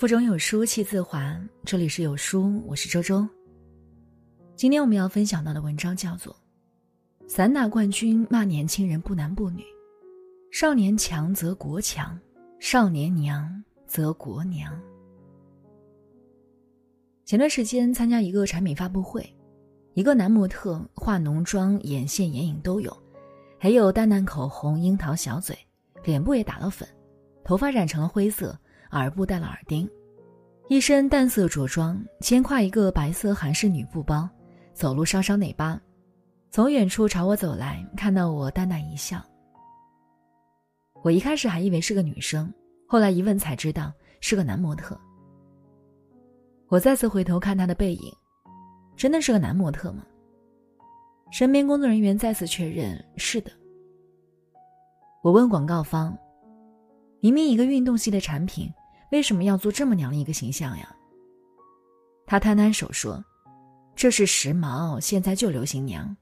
腹中有书气自华。这里是有书，我是周周。今天我们要分享到的文章叫做《散打冠军骂年轻人不男不女》，少年强则国强，少年娘则国娘。前段时间参加一个产品发布会，一个男模特化浓妆、眼线、眼影都有，还有淡淡口红、樱桃小嘴，脸部也打了粉，头发染成了灰色。耳部戴了耳钉，一身淡色着装，肩挎一个白色韩式女布包，走路稍稍内八，从远处朝我走来，看到我淡淡一笑。我一开始还以为是个女生，后来一问才知道是个男模特。我再次回头看他的背影，真的是个男模特吗？身边工作人员再次确认是的。我问广告方，明明一个运动系的产品。为什么要做这么娘的一个形象呀？他摊摊手说：“这是时髦，现在就流行娘。”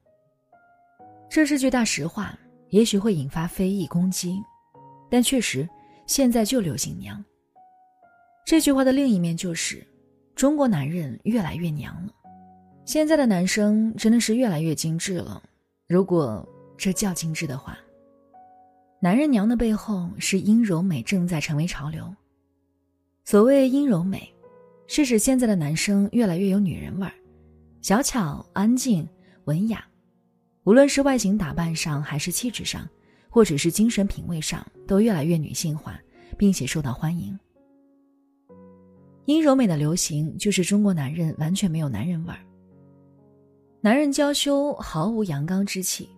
这是句大实话，也许会引发非议攻击，但确实现在就流行娘。这句话的另一面就是，中国男人越来越娘了。现在的男生真的是越来越精致了，如果这叫精致的话。男人娘的背后是阴柔美正在成为潮流。所谓阴柔美，是指现在的男生越来越有女人味儿，小巧、安静、文雅，无论是外形打扮上，还是气质上，或者是精神品味上，都越来越女性化，并且受到欢迎。阴柔美的流行，就是中国男人完全没有男人味儿，男人娇羞，毫无阳刚之气。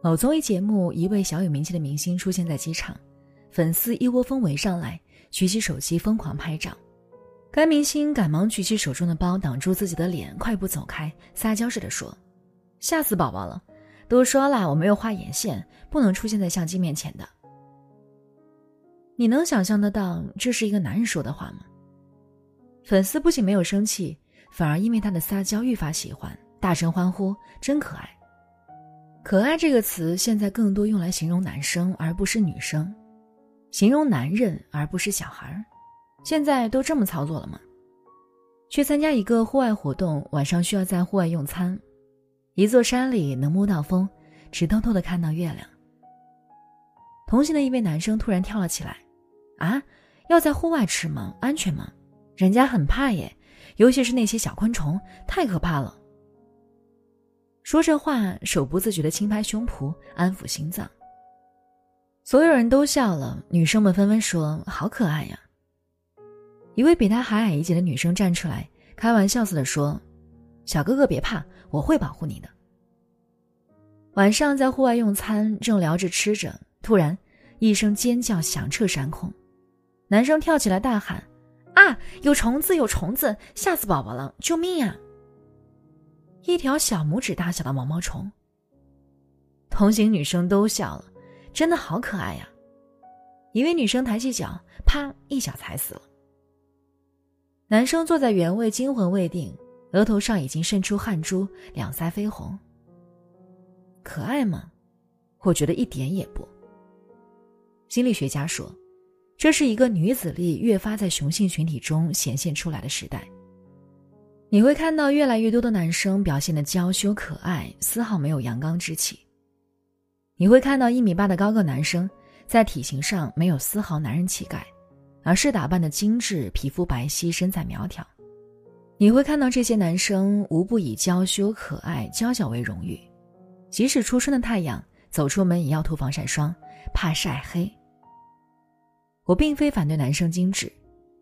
某综艺节目，一位小有名气的明星出现在机场，粉丝一窝蜂围上来。举起手机疯狂拍照，该明星赶忙举起手中的包挡住自己的脸，快步走开，撒娇似的说：“吓死宝宝了！都说了我没有画眼线，不能出现在相机面前的。”你能想象得到这是一个男人说的话吗？粉丝不仅没有生气，反而因为他的撒娇愈发喜欢，大声欢呼：“真可爱！”可爱这个词现在更多用来形容男生，而不是女生。形容男人而不是小孩儿，现在都这么操作了吗？去参加一个户外活动，晚上需要在户外用餐，一座山里能摸到风，只偷偷的看到月亮。同行的一位男生突然跳了起来：“啊，要在户外吃吗？安全吗？人家很怕耶，尤其是那些小昆虫，太可怕了。”说这话，手不自觉的轻拍胸脯，安抚心脏。所有人都笑了，女生们纷纷说：“好可爱呀！”一位比他还矮一截的女生站出来，开玩笑似的说：“小哥哥别怕，我会保护你的。”晚上在户外用餐，正聊着吃着，突然一声尖叫响彻山空，男生跳起来大喊：“啊，有虫子，有虫子，吓死宝宝了，救命呀！”一条小拇指大小的毛毛虫。同行女生都笑了。真的好可爱呀！一位女生抬起脚，啪一脚踩死了。男生坐在原位，惊魂未定，额头上已经渗出汗珠，两腮绯红。可爱吗？我觉得一点也不。心理学家说，这是一个女子力越发在雄性群体中显现出来的时代。你会看到越来越多的男生表现的娇羞可爱，丝毫没有阳刚之气。你会看到一米八的高个男生，在体型上没有丝毫男人气概，而是打扮的精致，皮肤白皙，身材苗条。你会看到这些男生无不以娇羞可爱、娇小为荣誉，即使初春的太阳，走出门也要涂防晒霜，怕晒黑。我并非反对男生精致，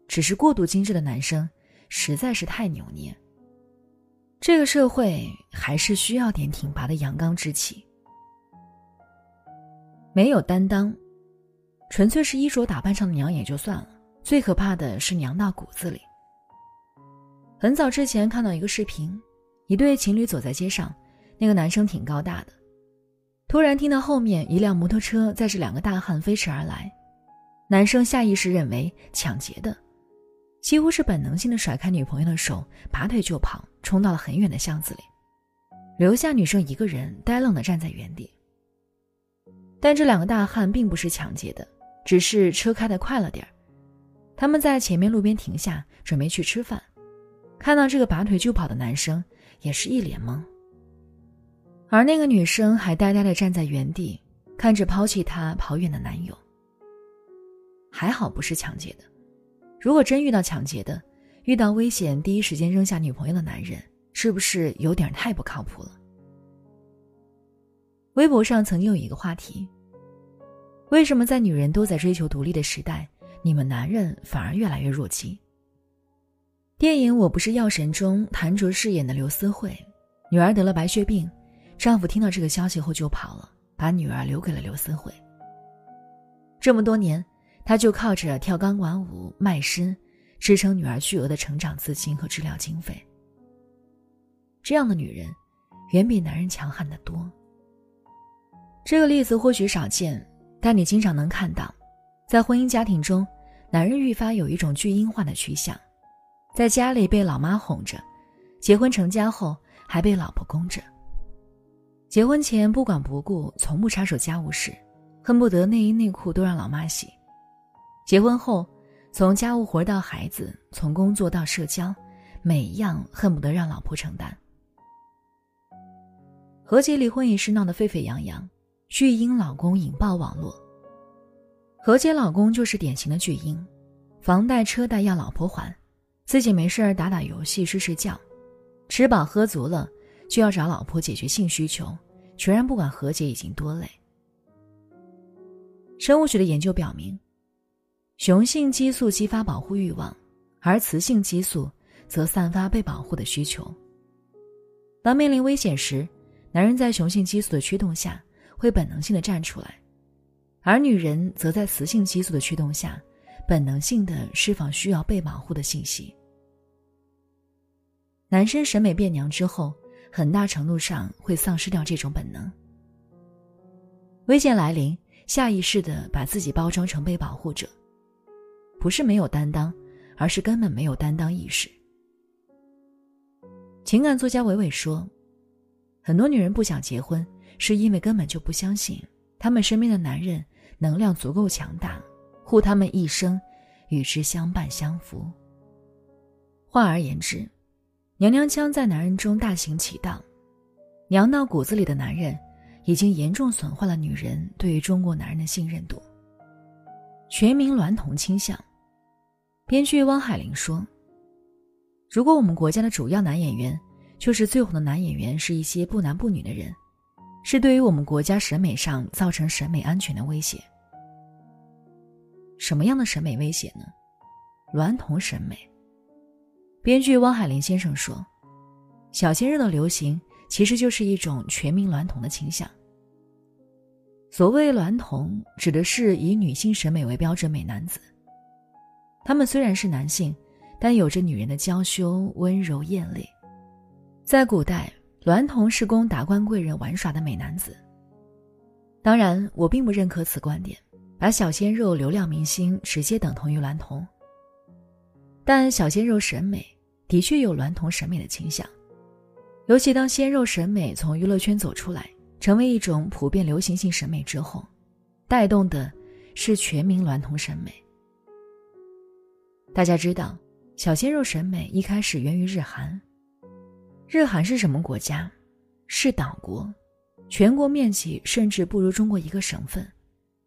只是过度精致的男生实在是太扭捏。这个社会还是需要点挺拔的阳刚之气。没有担当，纯粹是衣着打扮上的娘也就算了，最可怕的是娘到骨子里。很早之前看到一个视频，一对情侣走在街上，那个男生挺高大的，突然听到后面一辆摩托车载着两个大汉飞驰而来，男生下意识认为抢劫的，几乎是本能性的甩开女朋友的手，拔腿就跑，冲到了很远的巷子里，留下女生一个人呆愣的站在原地。但这两个大汉并不是抢劫的，只是车开得快了点儿。他们在前面路边停下，准备去吃饭，看到这个拔腿就跑的男生，也是一脸懵。而那个女生还呆呆的站在原地，看着抛弃她跑远的男友。还好不是抢劫的，如果真遇到抢劫的，遇到危险第一时间扔下女朋友的男人，是不是有点太不靠谱了？微博上曾经有一个话题：为什么在女人都在追求独立的时代，你们男人反而越来越弱鸡？电影《我不是药神》中，谭卓饰演的刘思慧，女儿得了白血病，丈夫听到这个消息后就跑了，把女儿留给了刘思慧。这么多年。他就靠着跳钢管舞卖身，支撑女儿巨额的成长资金和治疗经费。这样的女人，远比男人强悍的多。这个例子或许少见，但你经常能看到，在婚姻家庭中，男人愈发有一种巨婴化的趋向，在家里被老妈哄着，结婚成家后还被老婆供着。结婚前不管不顾，从不插手家务事，恨不得内衣内裤都让老妈洗。结婚后，从家务活到孩子，从工作到社交，每一样恨不得让老婆承担。和解离婚一事闹得沸沸扬扬，巨婴老公引爆网络。何洁老公就是典型的巨婴，房贷车贷要老婆还，自己没事儿打打游戏睡睡觉，吃饱喝足了就要找老婆解决性需求，全然不管何洁已经多累。生物学的研究表明。雄性激素激发保护欲望，而雌性激素则散发被保护的需求。当面临危险时，男人在雄性激素的驱动下会本能性的站出来，而女人则在雌性激素的驱动下，本能性的释放需要被保护的信息。男生审美变娘之后，很大程度上会丧失掉这种本能。危险来临，下意识的把自己包装成被保护者。不是没有担当，而是根本没有担当意识。情感作家伟伟说：“很多女人不想结婚，是因为根本就不相信她们身边的男人能量足够强大，护她们一生，与之相伴相扶。”换而言之，娘娘腔在男人中大行其道，娘到骨子里的男人，已经严重损坏了女人对于中国男人的信任度。全民娈童倾向。编剧汪海林说：“如果我们国家的主要男演员，就是最红的男演员，是一些不男不女的人，是对于我们国家审美上造成审美安全的威胁。什么样的审美威胁呢？娈童审美。”编剧汪海林先生说：“小鲜肉的流行，其实就是一种全民娈童的倾向。”所谓娈童，指的是以女性审美为标准美男子。他们虽然是男性，但有着女人的娇羞、温柔、艳丽。在古代，娈童是供达官贵人玩耍的美男子。当然，我并不认可此观点，把小鲜肉、流量明星直接等同于娈童。但小鲜肉审美的确有娈童审美的倾向，尤其当鲜肉审美从娱乐圈走出来。成为一种普遍流行性审美之后，带动的是全民娈童审美。大家知道，小鲜肉审美一开始源于日韩。日韩是什么国家？是岛国，全国面积甚至不如中国一个省份，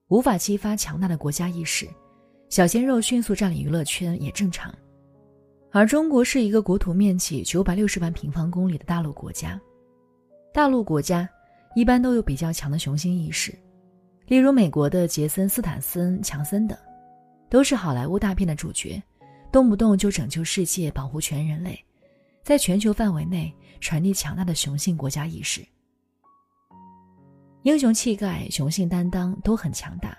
无法激发强大的国家意识，小鲜肉迅速占领娱乐圈也正常。而中国是一个国土面积九百六十万平方公里的大陆国家，大陆国家。一般都有比较强的雄心意识，例如美国的杰森·斯坦森、强森等，都是好莱坞大片的主角，动不动就拯救世界、保护全人类，在全球范围内传递强大的雄性国家意识，英雄气概、雄性担当都很强大。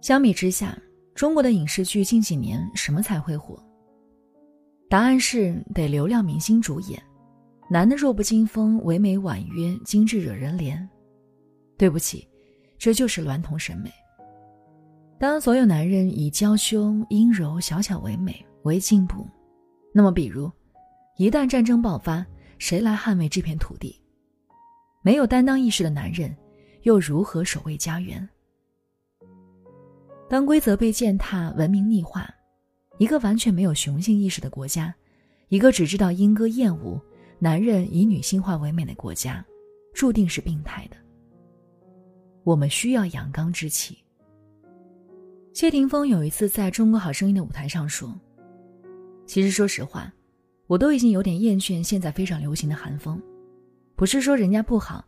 相比之下，中国的影视剧近几年什么才会火？答案是得流量明星主演。男的弱不禁风，唯美婉约，精致惹人怜。对不起，这就是娈童审美。当所有男人以娇羞、阴柔、小巧为美为进步，那么，比如，一旦战争爆发，谁来捍卫这片土地？没有担当意识的男人，又如何守卫家园？当规则被践踏，文明逆化，一个完全没有雄性意识的国家，一个只知道莺歌燕舞、男人以女性化为美的国家，注定是病态的。我们需要阳刚之气。谢霆锋有一次在中国好声音的舞台上说：“其实说实话，我都已经有点厌倦现在非常流行的韩风，不是说人家不好，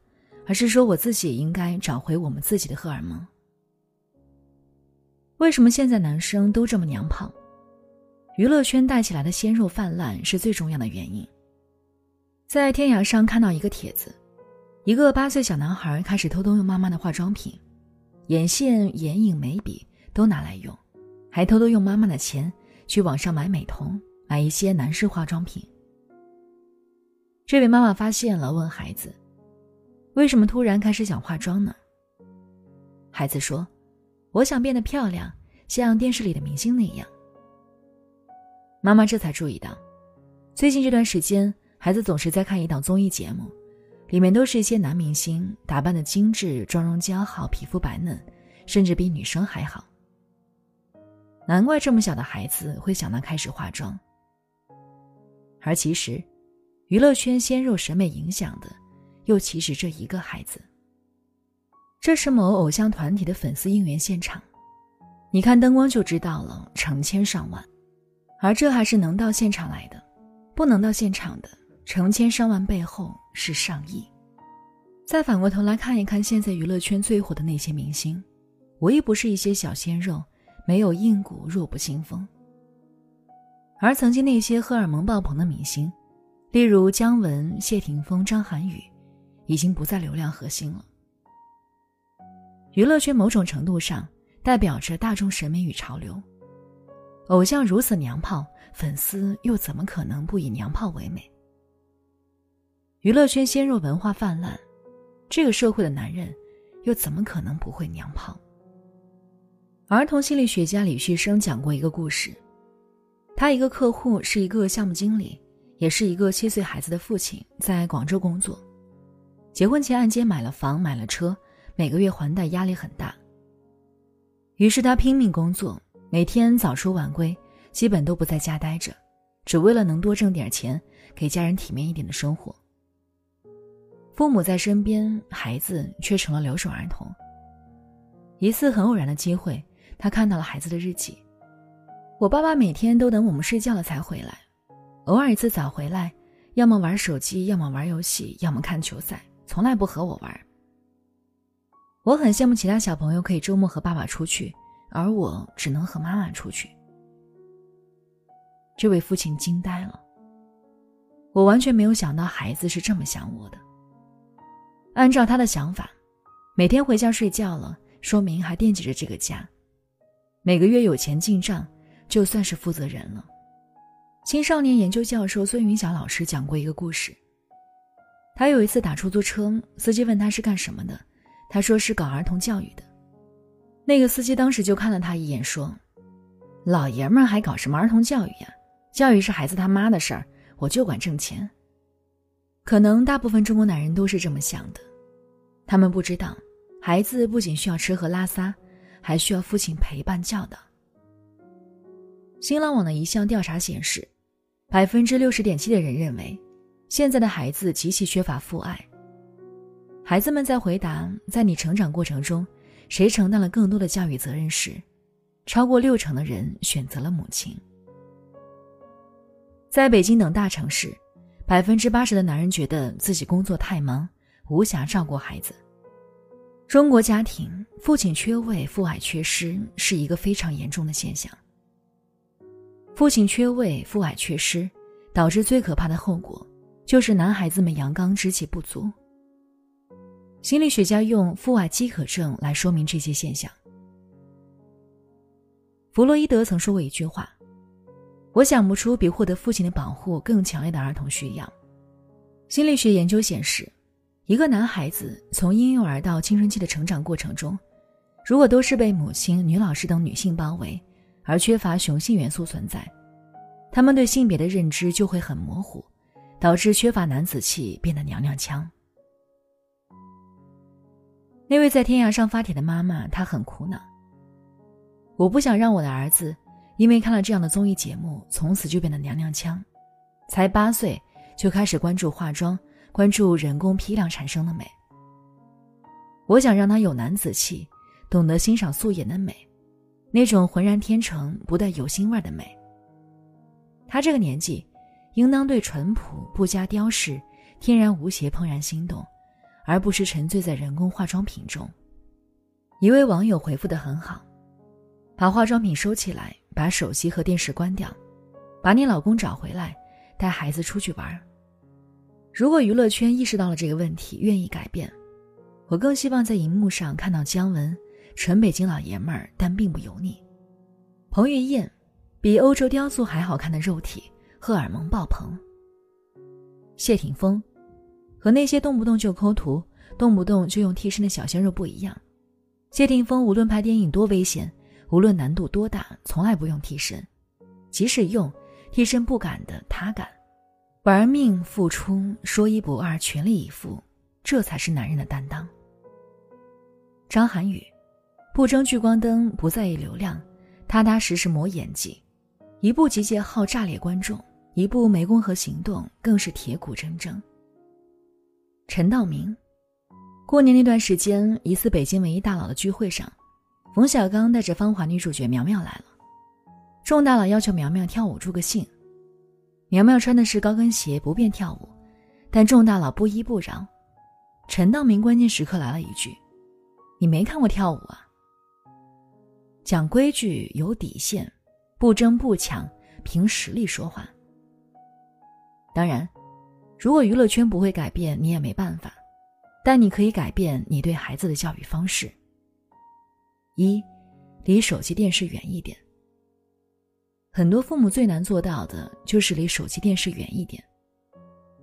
而是说我自己也应该找回我们自己的荷尔蒙。为什么现在男生都这么娘炮？娱乐圈带起来的鲜肉泛滥是最重要的原因。在天涯上看到一个帖子，一个八岁小男孩开始偷偷用妈妈的化妆品，眼线、眼影、眉笔。”都拿来用，还偷偷用妈妈的钱去网上买美瞳，买一些男士化妆品。这位妈妈发现了，问孩子：“为什么突然开始想化妆呢？”孩子说：“我想变得漂亮，像电视里的明星那样。”妈妈这才注意到，最近这段时间，孩子总是在看一档综艺节目，里面都是一些男明星，打扮的精致，妆容姣好，皮肤白嫩，甚至比女生还好。难怪这么小的孩子会想到开始化妆。而其实，娱乐圈鲜肉审美影响的，又岂止这一个孩子？这是某偶像团体的粉丝应援现场，你看灯光就知道了，成千上万。而这还是能到现场来的，不能到现场的成千上万背后是上亿。再反过头来看一看现在娱乐圈最火的那些明星，无一不是一些小鲜肉。没有硬骨，弱不禁风。而曾经那些荷尔蒙爆棚的明星，例如姜文、谢霆锋、张涵予，已经不再流量核心了。娱乐圈某种程度上代表着大众审美与潮流。偶像如此娘炮，粉丝又怎么可能不以娘炮为美？娱乐圈鲜肉文化泛滥，这个社会的男人又怎么可能不会娘炮？儿童心理学家李旭生讲过一个故事，他一个客户是一个项目经理，也是一个七岁孩子的父亲，在广州工作。结婚前按揭买了房，买了车，每个月还贷压力很大。于是他拼命工作，每天早出晚归，基本都不在家待着，只为了能多挣点钱，给家人体面一点的生活。父母在身边，孩子却成了留守儿童。一次很偶然的机会。他看到了孩子的日记。我爸爸每天都等我们睡觉了才回来，偶尔一次早回来，要么玩手机，要么玩游戏，要么看球赛，从来不和我玩。我很羡慕其他小朋友可以周末和爸爸出去，而我只能和妈妈出去。这位父亲惊呆了。我完全没有想到孩子是这么想我的。按照他的想法，每天回家睡觉了，说明还惦记着这个家。每个月有钱进账，就算是负责人了。青少年研究教授孙云晓老师讲过一个故事。他有一次打出租车，司机问他是干什么的，他说是搞儿童教育的。那个司机当时就看了他一眼，说：“老爷们儿还搞什么儿童教育呀？教育是孩子他妈的事儿，我就管挣钱。”可能大部分中国男人都是这么想的，他们不知道，孩子不仅需要吃喝拉撒。还需要父亲陪伴教导。新浪网的一项调查显示，百分之六十点七的人认为，现在的孩子极其缺乏父爱。孩子们在回答“在你成长过程中，谁承担了更多的教育责任”时，超过六成的人选择了母亲。在北京等大城市，百分之八十的男人觉得自己工作太忙，无暇照顾孩子。中国家庭父亲缺位、父爱缺失是一个非常严重的现象。父亲缺位、父爱缺失，导致最可怕的后果就是男孩子们阳刚之气不足。心理学家用父爱饥渴症来说明这些现象。弗洛伊德曾说过一句话：“我想不出比获得父亲的保护更强烈的儿童需要。”心理学研究显示。一个男孩子从婴幼儿到青春期的成长过程中，如果都是被母亲、女老师等女性包围，而缺乏雄性元素存在，他们对性别的认知就会很模糊，导致缺乏男子气，变得娘娘腔。那位在天涯上发帖的妈妈，她很苦恼。我不想让我的儿子因为看了这样的综艺节目，从此就变得娘娘腔。才八岁就开始关注化妆，关注人工批量产生的美。我想让他有男子气，懂得欣赏素颜的美，那种浑然天成、不带有腥味的美。他这个年纪，应当对淳朴、不加雕饰、天然无邪怦然心动，而不是沉醉在人工化妆品中。一位网友回复的很好：“把化妆品收起来，把手机和电视关掉，把你老公找回来，带孩子出去玩。”如果娱乐圈意识到了这个问题，愿意改变，我更希望在荧幕上看到姜文，纯北京老爷们儿，但并不油腻；彭于晏，比欧洲雕塑还好看的肉体，荷尔蒙爆棚；谢霆锋，和那些动不动就抠图、动不动就用替身的小鲜肉不一样。谢霆锋无论拍电影多危险，无论难度多大，从来不用替身，即使用替身不敢的，他敢，玩命付出，说一不二，全力以赴，这才是男人的担当。张涵予，不争聚光灯，不在意流量，踏踏实实磨演技，一部集结号炸裂观众，一部湄公河行动更是铁骨铮铮。陈道明。过年那段时间，一次北京文艺大佬的聚会上，冯小刚带着芳华女主角苗苗来了。众大佬要求苗苗跳舞助个兴，苗苗穿的是高跟鞋，不便跳舞，但众大佬不依不饶。陈道明关键时刻来了一句：“你没看过跳舞啊？讲规矩，有底线，不争不抢，凭实力说话。”当然，如果娱乐圈不会改变，你也没办法。但你可以改变你对孩子的教育方式。一，离手机电视远一点。很多父母最难做到的就是离手机电视远一点。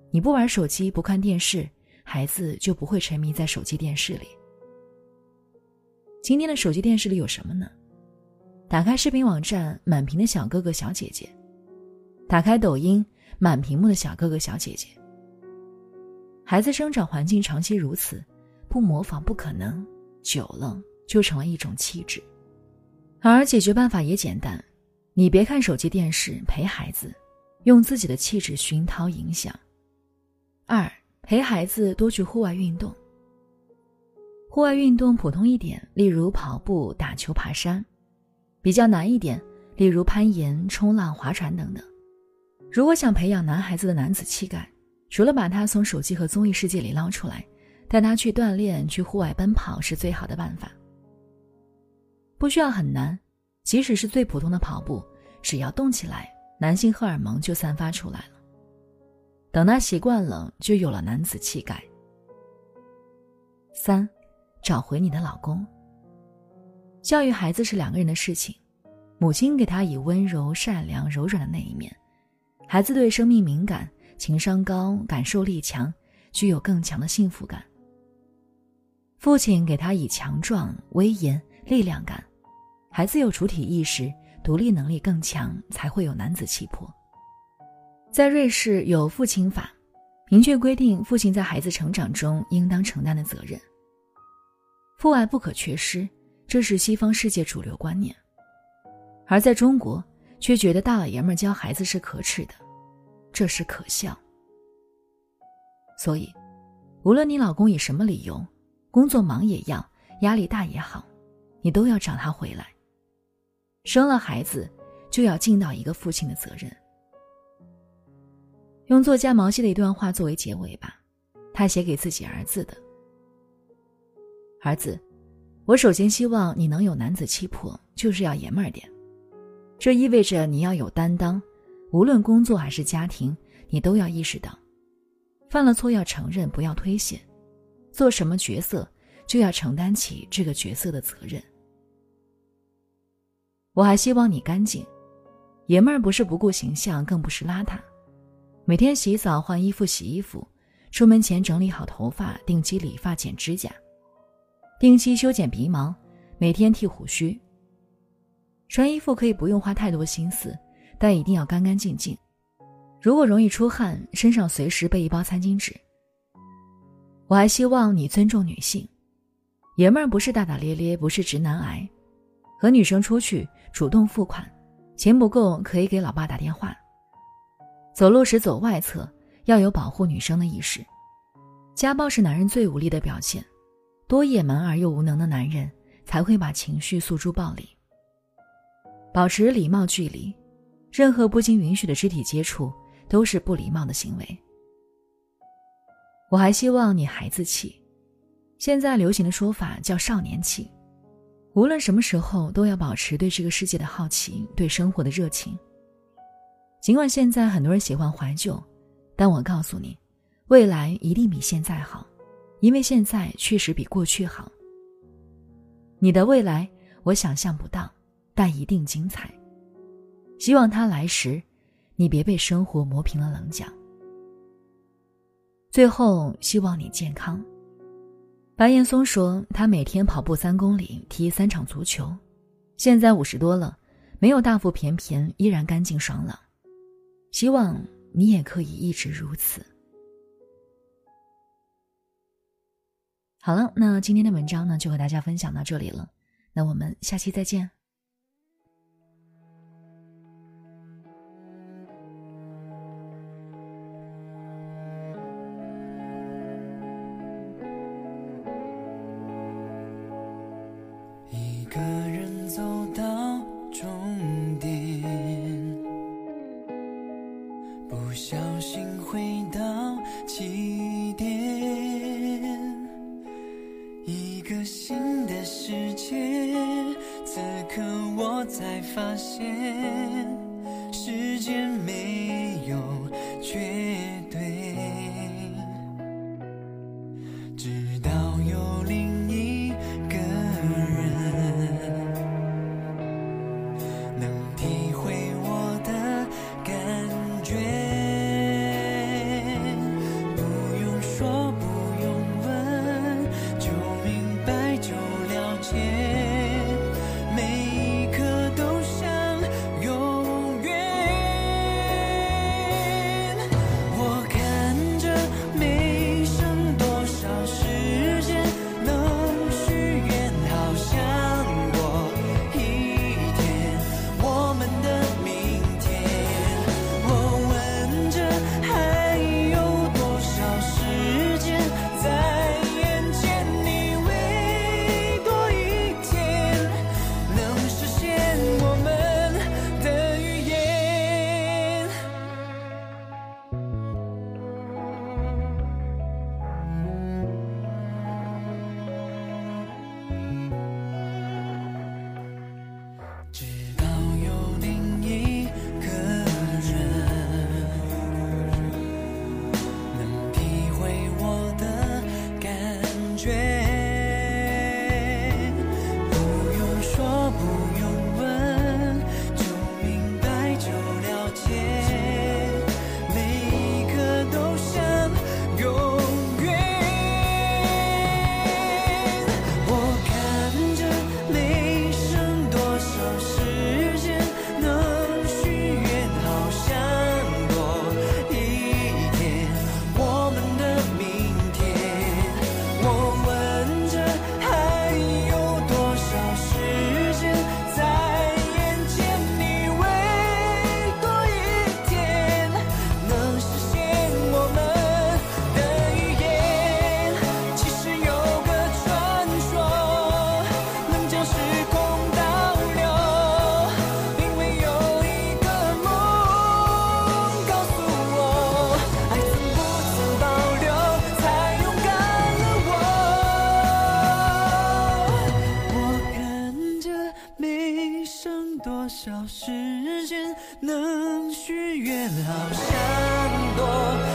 你不玩手机，不看电视，孩子就不会沉迷在手机电视里。今天的手机电视里有什么呢？打开视频网站，满屏的小哥哥小姐姐；打开抖音，满屏幕的小哥哥小姐姐。孩子生长环境长期如此，不模仿不可能，久了就成了一种气质。而解决办法也简单，你别看手机电视，陪孩子，用自己的气质熏陶影响。二，陪孩子多去户外运动。户外运动普通一点，例如跑步、打球、爬山；比较难一点，例如攀岩、冲浪、划船等等。如果想培养男孩子的男子气概。除了把他从手机和综艺世界里捞出来，带他去锻炼、去户外奔跑是最好的办法。不需要很难，即使是最普通的跑步，只要动起来，男性荷尔蒙就散发出来了。等他习惯了，就有了男子气概。三，找回你的老公。教育孩子是两个人的事情，母亲给他以温柔、善良、柔软的那一面，孩子对生命敏感。情商高，感受力强，具有更强的幸福感。父亲给他以强壮、威严、力量感，孩子有主体意识，独立能力更强，才会有男子气魄。在瑞士有父亲法，明确规定父亲在孩子成长中应当承担的责任。父爱不可缺失，这是西方世界主流观念，而在中国却觉得大老爷们教孩子是可耻的。这是可笑。所以，无论你老公以什么理由，工作忙也要，压力大也好，你都要找他回来。生了孩子，就要尽到一个父亲的责任。用作家毛希的一段话作为结尾吧，他写给自己儿子的：“儿子，我首先希望你能有男子气魄，就是要爷们儿点。这意味着你要有担当。”无论工作还是家庭，你都要意识到，犯了错要承认，不要推卸。做什么角色，就要承担起这个角色的责任。我还希望你干净，爷们儿不是不顾形象，更不是邋遢。每天洗澡、换衣服、洗衣服，出门前整理好头发，定期理发、剪指甲，定期修剪鼻毛，每天剃胡须。穿衣服可以不用花太多心思。但一定要干干净净，如果容易出汗，身上随时备一包餐巾纸。我还希望你尊重女性，爷们儿不是大大咧咧，不是直男癌，和女生出去主动付款，钱不够可以给老爸打电话。走路时走外侧，要有保护女生的意识。家暴是男人最无力的表现，多野蛮而又无能的男人才会把情绪诉诸暴力。保持礼貌距离，任何不经允许的肢体接触都是不礼貌的行为。我还希望你孩子气，现在流行的说法叫少年气。无论什么时候，都要保持对这个世界的好奇，对生活的热情。尽管现在很多人喜欢怀旧，但我告诉你，未来一定比现在好，因为现在确实比过去好。你的未来，我想象不到，但一定精彩。希望他来时，你别被生活磨平了棱角。最后，希望你健康。白岩松说：“他每天跑步三公里，踢三场足球，现在五十多了，没有大腹便便，依然干净爽朗。希望你也可以一直如此。”好了，那今天的文章呢，就和大家分享到这里了。那我们下期再见。我